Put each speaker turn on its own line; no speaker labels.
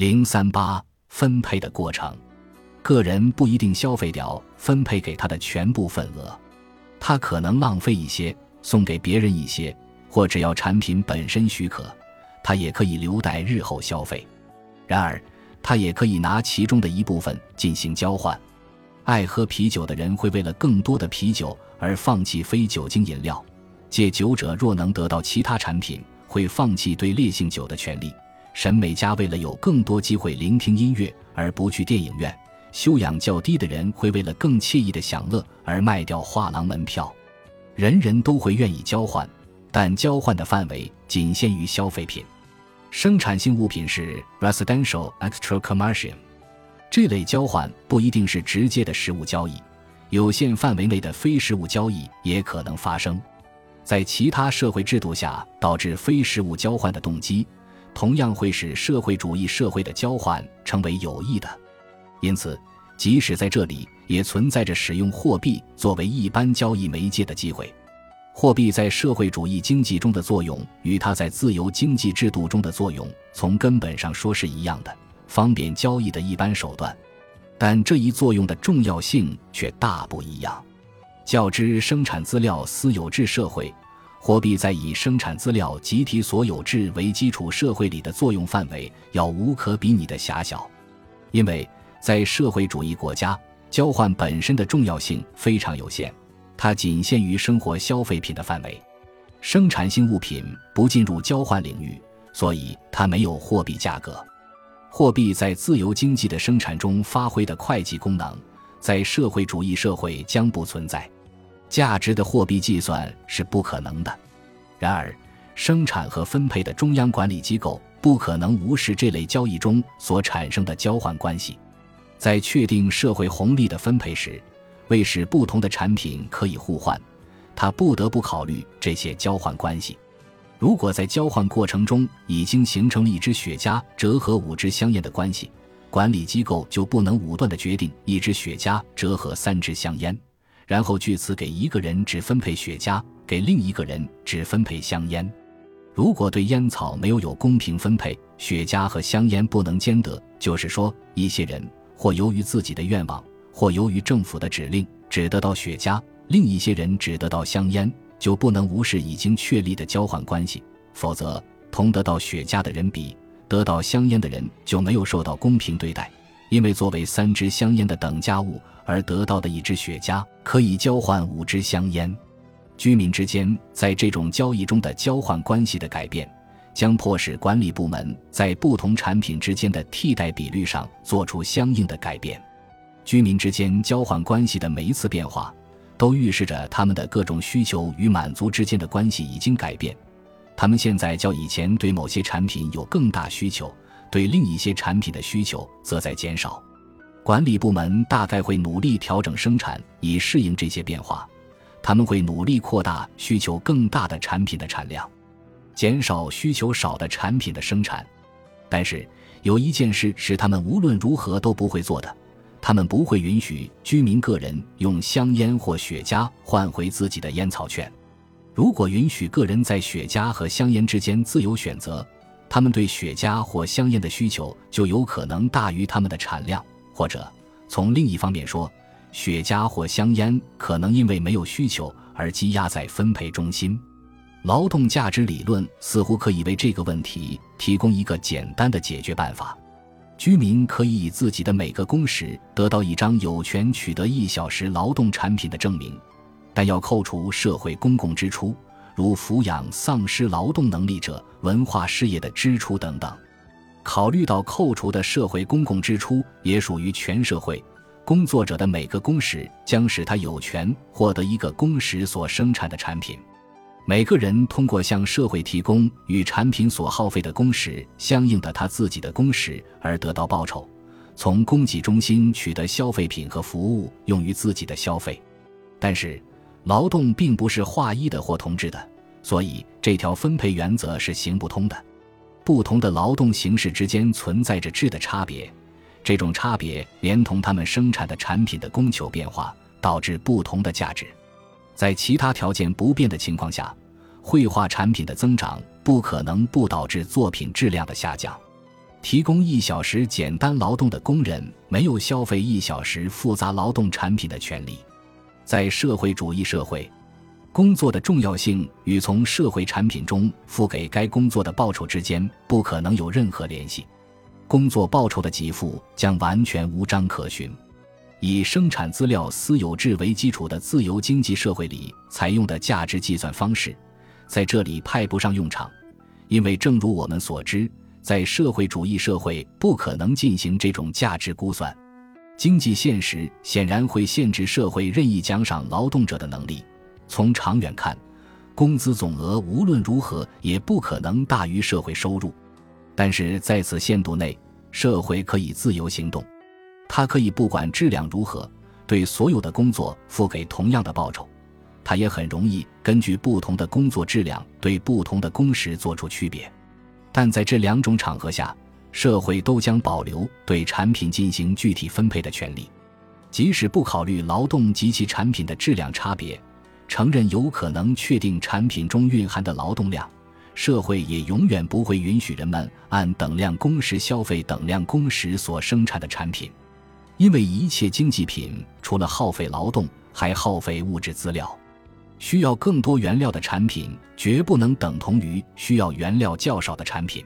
零三八分配的过程，个人不一定消费掉分配给他的全部份额，他可能浪费一些，送给别人一些，或只要产品本身许可，他也可以留待日后消费。然而，他也可以拿其中的一部分进行交换。爱喝啤酒的人会为了更多的啤酒而放弃非酒精饮料，戒酒者若能得到其他产品，会放弃对烈性酒的权利。审美家为了有更多机会聆听音乐而不去电影院，修养较低的人会为了更惬意的享乐而卖掉画廊门票。人人都会愿意交换，但交换的范围仅限于消费品。生产性物品是 residential extra commercial。这类交换不一定是直接的实物交易，有限范围内的非实物交易也可能发生。在其他社会制度下，导致非实物交换的动机，同样会使社会主义社会的交换成为有益的。因此，即使在这里，也存在着使用货币作为一般交易媒介的机会。货币在社会主义经济中的作用，与它在自由经济制度中的作用，从根本上说是一样的。方便交易的一般手段，但这一作用的重要性却大不一样。较之生产资料私有制社会，货币在以生产资料集体所有制为基础社会里的作用范围要无可比拟的狭小，因为在社会主义国家，交换本身的重要性非常有限，它仅限于生活消费品的范围，生产性物品不进入交换领域，所以它没有货币价格。货币在自由经济的生产中发挥的会计功能，在社会主义社会将不存在。价值的货币计算是不可能的。然而，生产和分配的中央管理机构不可能无视这类交易中所产生的交换关系。在确定社会红利的分配时，为使不同的产品可以互换，他不得不考虑这些交换关系。如果在交换过程中已经形成了一支雪茄折合五支香烟的关系，管理机构就不能武断地决定一支雪茄折合三支香烟，然后据此给一个人只分配雪茄，给另一个人只分配香烟。如果对烟草没有有公平分配，雪茄和香烟不能兼得，就是说，一些人或由于自己的愿望，或由于政府的指令，只得到雪茄，另一些人只得到香烟。就不能无视已经确立的交换关系，否则同得到雪茄的人比得到香烟的人就没有受到公平对待，因为作为三支香烟的等价物而得到的一支雪茄可以交换五支香烟。居民之间在这种交易中的交换关系的改变，将迫使管理部门在不同产品之间的替代比率上做出相应的改变。居民之间交换关系的每一次变化。都预示着他们的各种需求与满足之间的关系已经改变，他们现在较以前对某些产品有更大需求，对另一些产品的需求则在减少。管理部门大概会努力调整生产以适应这些变化，他们会努力扩大需求更大的产品的产量，减少需求少的产品的生产。但是有一件事是他们无论如何都不会做的。他们不会允许居民个人用香烟或雪茄换回自己的烟草券。如果允许个人在雪茄和香烟之间自由选择，他们对雪茄或香烟的需求就有可能大于他们的产量。或者从另一方面说，雪茄或香烟可能因为没有需求而积压在分配中心。劳动价值理论似乎可以为这个问题提供一个简单的解决办法。居民可以以自己的每个工时得到一张有权取得一小时劳动产品的证明，但要扣除社会公共支出，如抚养丧失劳动能力者、文化事业的支出等等。考虑到扣除的社会公共支出也属于全社会工作者的每个工时，将使他有权获得一个工时所生产的产品。每个人通过向社会提供与产品所耗费的工时相应的他自己的工时而得到报酬，从供给中心取得消费品和服务用于自己的消费。但是，劳动并不是划一的或同质的，所以这条分配原则是行不通的。不同的劳动形式之间存在着质的差别，这种差别连同他们生产的产品的供求变化，导致不同的价值。在其他条件不变的情况下，绘画产品的增长不可能不导致作品质量的下降。提供一小时简单劳动的工人没有消费一小时复杂劳动产品的权利。在社会主义社会，工作的重要性与从社会产品中付给该工作的报酬之间不可能有任何联系。工作报酬的给付将完全无章可循。以生产资料私有制为基础的自由经济社会里采用的价值计算方式，在这里派不上用场，因为正如我们所知。在社会主义社会，不可能进行这种价值估算。经济现实显然会限制社会任意奖赏劳动者的能力。从长远看，工资总额无论如何也不可能大于社会收入。但是在此限度内，社会可以自由行动，它可以不管质量如何，对所有的工作付给同样的报酬。它也很容易根据不同的工作质量，对不同的工时做出区别。但在这两种场合下，社会都将保留对产品进行具体分配的权利，即使不考虑劳动及其产品的质量差别，承认有可能确定产品中蕴含的劳动量，社会也永远不会允许人们按等量工时消费等量工时所生产的产品，因为一切经济品除了耗费劳动，还耗费物质资料。需要更多原料的产品，绝不能等同于需要原料较少的产品。